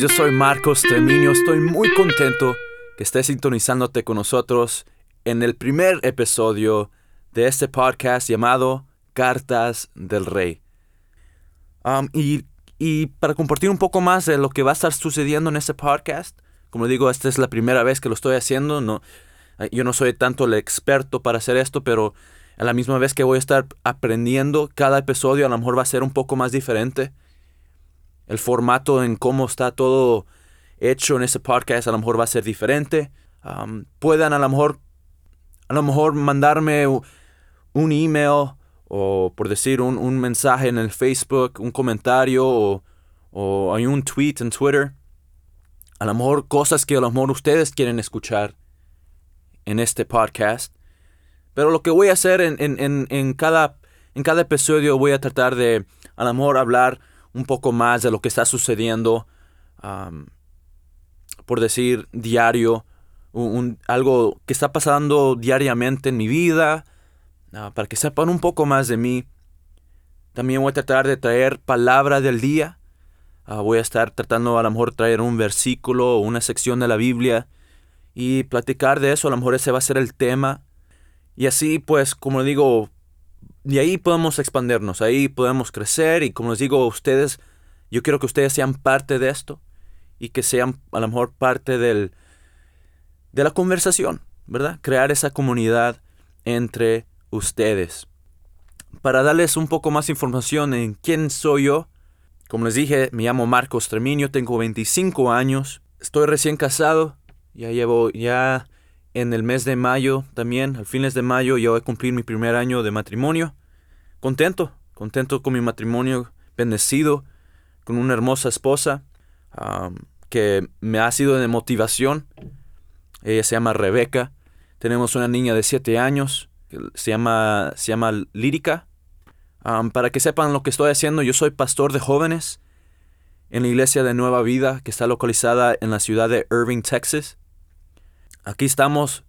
yo soy Marcos Treminio. Estoy muy contento que estés sintonizándote con nosotros en el primer episodio de este podcast llamado Cartas del Rey. Y, para compartir un poco más de lo que va a estar sucediendo en este podcast, como digo, esta es la primera vez que lo estoy haciendo. No, yo no soy tanto el experto para hacer esto, pero a la misma vez que voy a estar aprendiendo, cada episodio a lo mejor va a ser un poco más diferente el formato en cómo está todo hecho en ese podcast a lo mejor va a ser diferente. puedan a lo mejor a lo mejor mandarme un email o por decir un, mensaje en el Facebook, un comentario o, hay un tweet en Twitter. A lo mejor cosas que a lo mejor ustedes quieren escuchar en este podcast. Pero lo que voy a hacer en, en, en, cada, en cada episodio voy a tratar de a lo mejor hablar un poco más de lo que está sucediendo, por decir, diario, un, algo que está pasando diariamente en mi vida, ah, para que sepan un poco más de mí. También voy a tratar de traer palabra del día. Ah, voy a estar tratando a lo mejor traer un versículo o una sección de la Biblia y platicar de eso. A lo mejor ese va a ser el tema. Y así, pues, como digo, y ahí podemos expandernos, ahí podemos crecer y como les digo a ustedes, yo quiero que ustedes sean parte de esto y que sean a lo mejor parte del, de la conversación, ¿verdad? Crear esa comunidad entre ustedes. Para darles un poco más información en quién soy yo, como les dije, me llamo Marcos Treminio, tengo 25 años, estoy recién casado, ya llevo ya en el mes de mayo también, al fines de mayo, yo voy a cumplir mi primer año de matrimonio. Contento, contento con mi matrimonio, bendecido, con una hermosa esposa que me ha sido de motivación. Ella se llama Rebeca. Tenemos una niña de 7 años, se llama, se llama Lírica. para que sepan lo que estoy haciendo, yo soy pastor de jóvenes en la iglesia de Nueva Vida, que está localizada en la ciudad de Irving, Texas aquí estamos,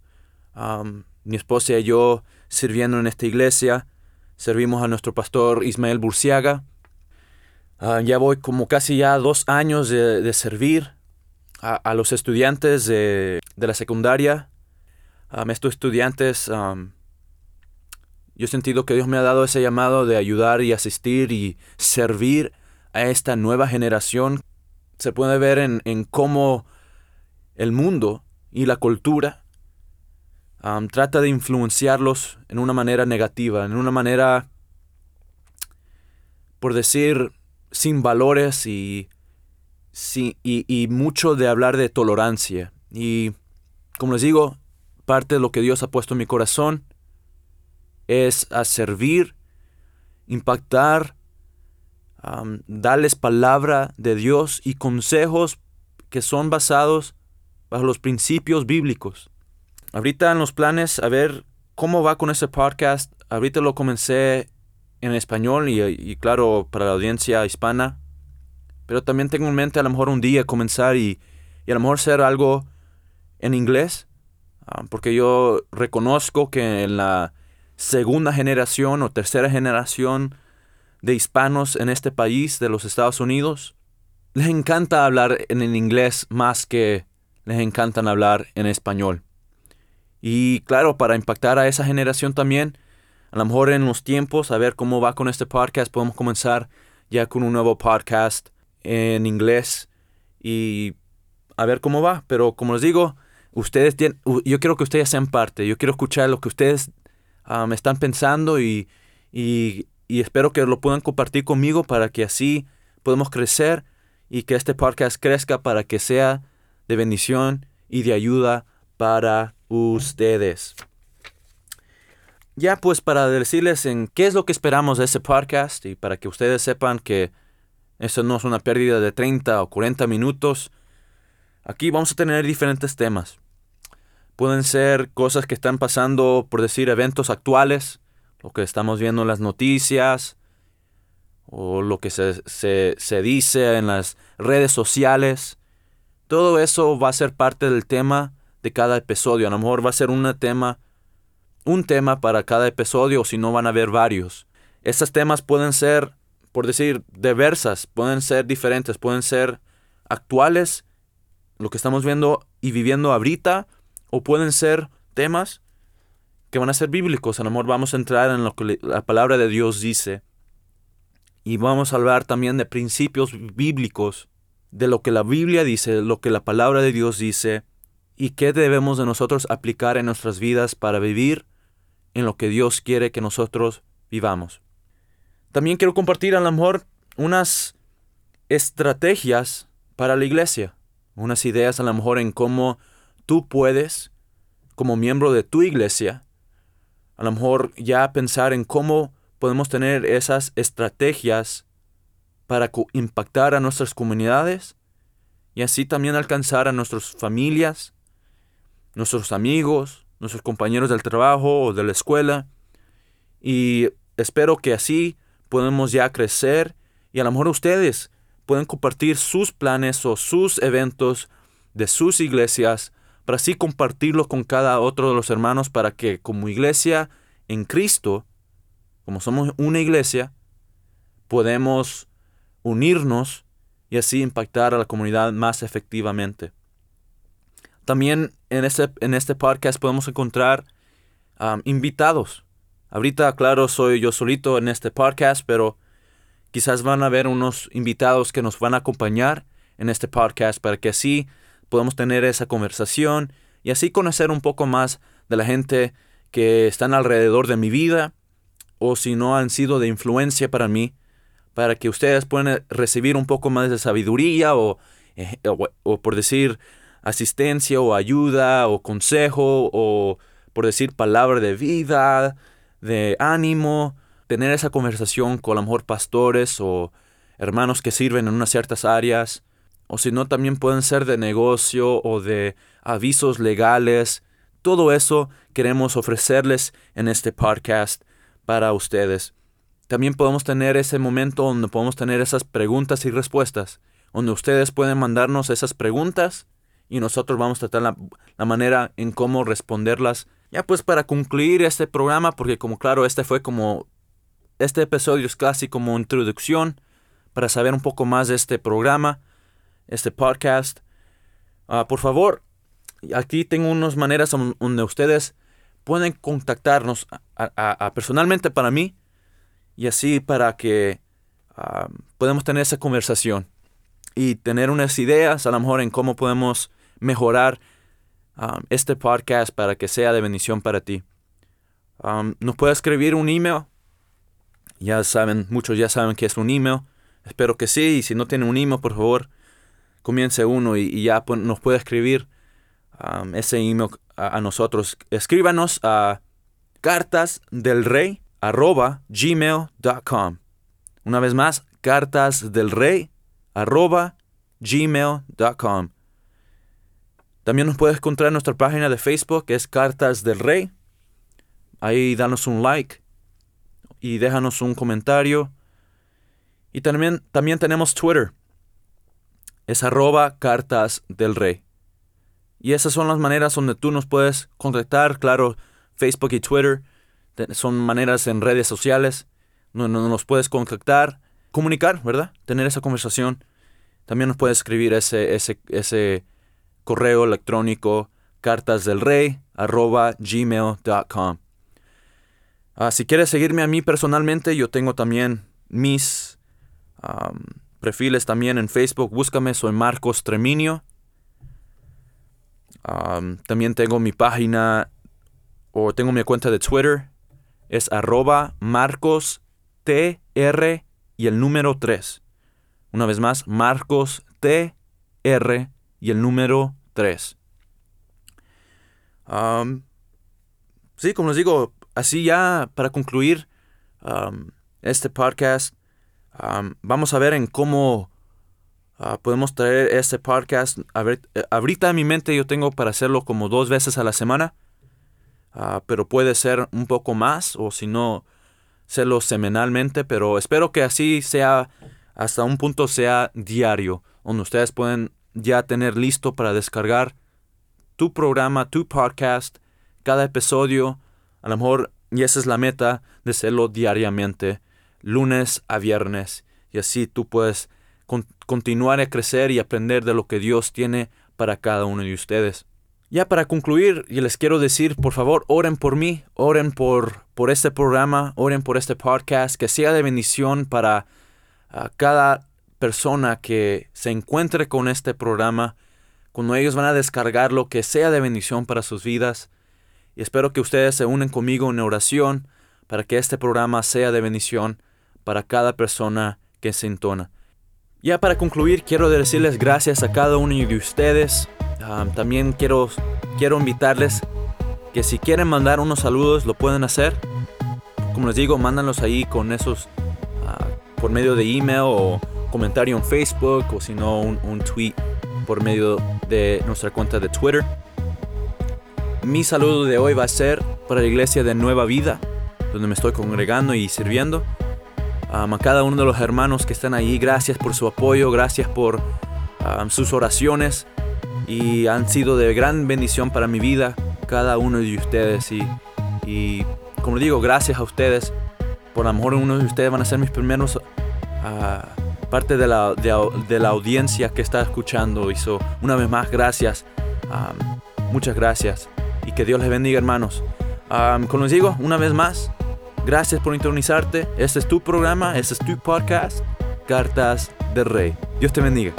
mi esposa y yo, sirviendo en esta iglesia. Servimos a nuestro pastor Ismael Burciaga. Ah, ya voy como casi ya dos años de, servir a, los estudiantes de, la secundaria. A estos estudiantes, yo he sentido que Dios me ha dado ese llamado de ayudar y asistir y servir a esta nueva generación. Se puede ver en, en cómo el mundo y la cultura trata de influenciarlos en una manera negativa, en una manera, por decir, sin valores y, y, mucho de hablar de tolerancia. Y como les digo, parte de lo que Dios ha puesto en mi corazón es a servir, impactar, darles palabra de Dios y consejos que son basados bajo los principios bíblicos. Ahorita en los planes, a ver cómo va con ese podcast. Ahorita lo comencé en español y, claro, para la audiencia hispana. Pero también tengo en mente a lo mejor un día comenzar y, a lo mejor hacer algo en inglés. Ah, porque yo reconozco que en la segunda generación o tercera generación de hispanos en este país de los Estados Unidos, les encanta hablar en inglés más que les encantan hablar en español. Y claro, para impactar a esa generación también, a lo mejor en los tiempos, a ver cómo va con este podcast, podemos comenzar ya con un nuevo podcast en inglés y a ver cómo va. Pero como les digo, ustedes tienen, yo quiero que ustedes sean parte, yo quiero escuchar lo que ustedes ah, me están pensando y, y, y espero que lo puedan compartir conmigo para que así podamos crecer y que este podcast crezca para que sea de bendición y de ayuda para ustedes. Ya pues para decirles en qué es lo que esperamos de este podcast y para que ustedes sepan que esto no es una pérdida de 30 o 40 minutos, aquí vamos a tener diferentes temas. Pueden ser cosas que están pasando, por decir, eventos actuales, lo que estamos viendo en las noticias, o lo que se, se, se dice en las redes sociales. Todo eso va a ser parte del tema de cada episodio. A lo mejor va a ser un tema, un tema para cada episodio, o si no van a haber varios. Estos temas pueden ser, por decir, diversas, pueden ser diferentes, pueden ser actuales, lo que estamos viendo y viviendo ahorita, o pueden ser temas que van a ser bíblicos. A lo mejor vamos a entrar en lo que la palabra de Dios dice. Y vamos a hablar también de principios bíblicos, de lo que la Biblia dice, lo que la palabra de Dios dice, y qué debemos de nosotros aplicar en nuestras vidas para vivir en lo que Dios quiere que nosotros vivamos. También quiero compartir a lo mejor unas estrategias para la iglesia, unas ideas a lo mejor en cómo tú puedes, como miembro de tu iglesia, a lo mejor ya pensar en cómo podemos tener esas estrategias para impactar a nuestras comunidades y así también alcanzar a nuestras familias, nuestros amigos, nuestros compañeros del trabajo o de la escuela. Y espero que así podemos ya crecer y a lo mejor ustedes pueden compartir sus planes o sus eventos de sus iglesias para así compartirlo con cada otro de los hermanos para que como iglesia en Cristo, como somos una iglesia, podemos unirnos y así impactar a la comunidad más efectivamente. También en este, en este podcast podemos encontrar invitados. Ahorita, claro, soy yo solito en este podcast, pero quizás van a haber unos invitados que nos van a acompañar en este podcast para que así podamos tener esa conversación y así conocer un poco más de la gente que están alrededor de mi vida o si no han sido de influencia para mí, para que ustedes puedan recibir un poco más de sabiduría o, eh, o, por decir asistencia o ayuda o consejo o por decir palabra de vida, de ánimo, tener esa conversación con a lo mejor pastores o hermanos que sirven en unas ciertas áreas o si no también pueden ser de negocio o de avisos legales. Todo eso queremos ofrecerles en este podcast para ustedes. También podemos tener ese momento donde podemos tener esas preguntas y respuestas, donde ustedes pueden mandarnos esas preguntas y nosotros vamos a tratar la, la manera en cómo responderlas. Ya pues para concluir este programa, porque como claro, este fue como, este episodio es casi como introducción para saber un poco más de este programa este podcast. Ah, por favor, aquí tengo unas maneras donde ustedes pueden contactarnos personalmente para mí y así para que uh, podamos tener esa conversación y tener unas ideas a lo mejor en cómo podemos mejorar este podcast para que sea de bendición para ti. nos puede escribir un email. Ya saben, muchos ya saben que es un email. Espero que sí. Y si no tienen un email, por favor, comience uno y, ya nos puede escribir ese email a, nosotros. Escríbanos a cartas del rey arroba gmail.com. Una vez más, cartas del rey arroba gmail.com. También nos puedes encontrar en nuestra página de Facebook, que es Cartas del Rey. Ahí danos un like y déjanos un comentario. Y también, también tenemos Twitter es arroba cartas del rey. Y esas son las maneras donde tú nos puedes contactar, claro, Facebook y Twitter son maneras en redes sociales donde nos puedes contactar, comunicar, ¿verdad? Tener esa conversación. También nos puedes escribir ese, ese, ese correo electrónico cartas del rey arroba gmail.com. Ah, si quieres seguirme a mí personalmente, yo tengo también mis perfiles también en Facebook. Búscame, soy Marcos Treminio. también tengo mi página o tengo mi cuenta de Twitter. Es arroba Marcos TR y el número 3. Una vez más, Marcos TR y el número 3. sí, como les digo, así ya para concluir este podcast, vamos a ver en cómo ah, podemos traer este podcast. A eh, ahorita en mi mente yo tengo para hacerlo como dos veces a la semana, ah, pero puede ser un poco más o si no, hacerlo semanalmente, pero espero que así sea, hasta un punto sea diario, donde ustedes pueden ya tener listo para descargar tu programa, tu podcast, cada episodio, a lo mejor, y esa es la meta de hacerlo diariamente lunes a viernes y así tú puedes continuar a crecer y aprender de lo que Dios tiene para cada uno de ustedes. Ya para concluir, y les quiero decir, por favor, oren por mí, oren por, por este programa, oren por este podcast, que sea de bendición para cada persona que se encuentre con este programa, cuando ellos van a descargarlo, que sea de bendición para sus vidas. Y espero que ustedes se unen conmigo en oración para que este programa sea de bendición para cada persona que se entona. Ya para concluir, quiero decirles gracias a cada uno de ustedes también quiero, quiero invitarles que si quieren mandar unos saludos lo pueden hacer. Como les digo, mándanlos ahí con esos ah, por medio de email o comentario en Facebook o si no un, tweet por medio de nuestra cuenta de Twitter. Mi saludo de hoy va a ser para la iglesia de Nueva Vida, donde me estoy congregando y sirviendo. a cada uno de los hermanos que están ahí, gracias por su apoyo, gracias por sus oraciones y han sido de gran bendición para mi vida, cada uno de ustedes. Y, y como digo, gracias a ustedes. Por lo mejor uno de ustedes van a ser mis primeros uh, parte de la, de, la, audiencia que está escuchando. Y una vez más, gracias. muchas gracias. Y que Dios les bendiga, hermanos. como les digo, una vez más, gracias por intronizarte. Este es tu programa, este es tu podcast, Cartas del Rey. Dios te bendiga.